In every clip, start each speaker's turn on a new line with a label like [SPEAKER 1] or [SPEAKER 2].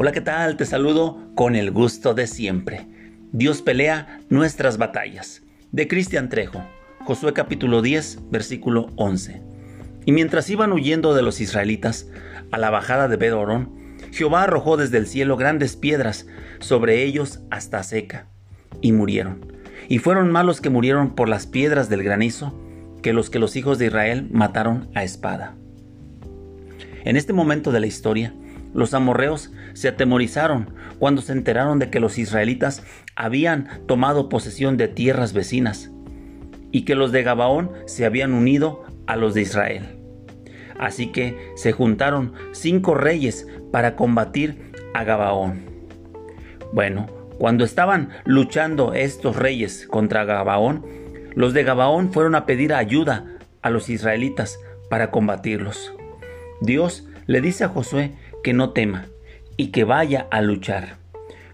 [SPEAKER 1] Hola, ¿qué tal? Te saludo con el gusto de siempre. Dios pelea nuestras batallas. De Cristian Trejo, Josué capítulo 10, versículo 11. Y mientras iban huyendo de los israelitas a la bajada de Bedorón, Jehová arrojó desde el cielo grandes piedras sobre ellos hasta seca, y murieron. Y fueron malos que murieron por las piedras del granizo que los que los hijos de Israel mataron a espada. En este momento de la historia, los amorreos se atemorizaron cuando se enteraron de que los israelitas habían tomado posesión de tierras vecinas y que los de Gabaón se habían unido a los de Israel. Así que se juntaron cinco reyes para combatir a Gabaón. Bueno, cuando estaban luchando estos reyes contra Gabaón, los de Gabaón fueron a pedir ayuda a los israelitas para combatirlos. Dios le dice a Josué que no tema y que vaya a luchar.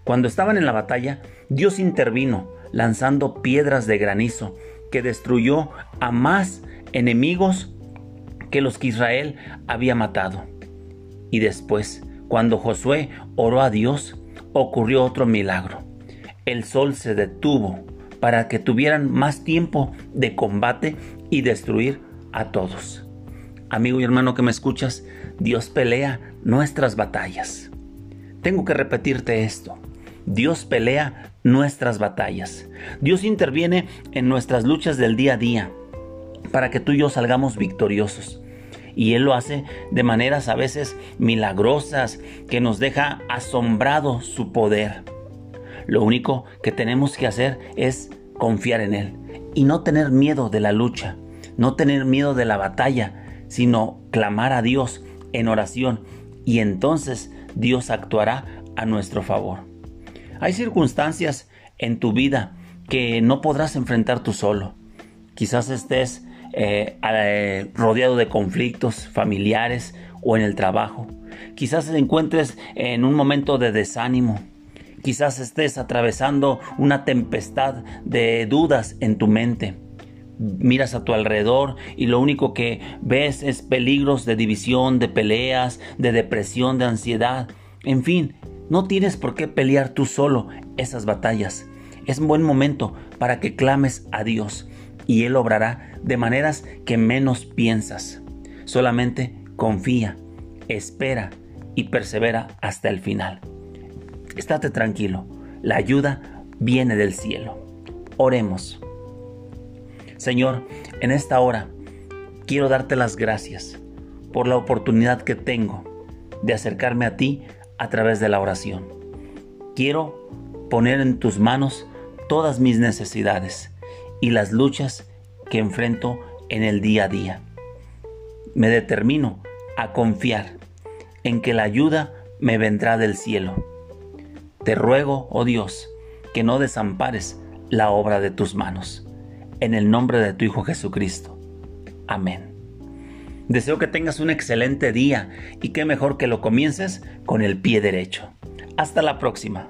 [SPEAKER 1] Cuando estaban en la batalla, Dios intervino lanzando piedras de granizo que destruyó a más enemigos que los que Israel había matado. Y después, cuando Josué oró a Dios, ocurrió otro milagro. El sol se detuvo para que tuvieran más tiempo de combate y destruir a todos. Amigo y hermano que me escuchas, Dios pelea nuestras batallas. Tengo que repetirte esto. Dios pelea nuestras batallas. Dios interviene en nuestras luchas del día a día para que tú y yo salgamos victoriosos. Y Él lo hace de maneras a veces milagrosas que nos deja asombrado su poder. Lo único que tenemos que hacer es confiar en Él y no tener miedo de la lucha, no tener miedo de la batalla, sino clamar a Dios en oración y entonces Dios actuará a nuestro favor. Hay circunstancias en tu vida que no podrás enfrentar tú solo. Quizás estés eh, eh, rodeado de conflictos familiares o en el trabajo. Quizás te encuentres en un momento de desánimo, Quizás estés atravesando una tempestad de dudas en tu mente. Miras a tu alrededor y lo único que ves es peligros de división, de peleas, de depresión, de ansiedad. En fin, no tienes por qué pelear tú solo esas batallas. Es un buen momento para que clames a Dios y Él obrará de maneras que menos piensas. Solamente confía, espera y persevera hasta el final. Estate tranquilo, la ayuda viene del cielo. Oremos. Señor, en esta hora quiero darte las gracias por la oportunidad que tengo de acercarme a ti a través de la oración. Quiero poner en tus manos todas mis necesidades y las luchas que enfrento en el día a día. Me determino a confiar en que la ayuda me vendrá del cielo te ruego, oh Dios, que no desampares la obra de tus manos. En el nombre de tu Hijo Jesucristo. Amén. Deseo que tengas un excelente día y qué mejor que lo comiences con el pie derecho. Hasta la próxima.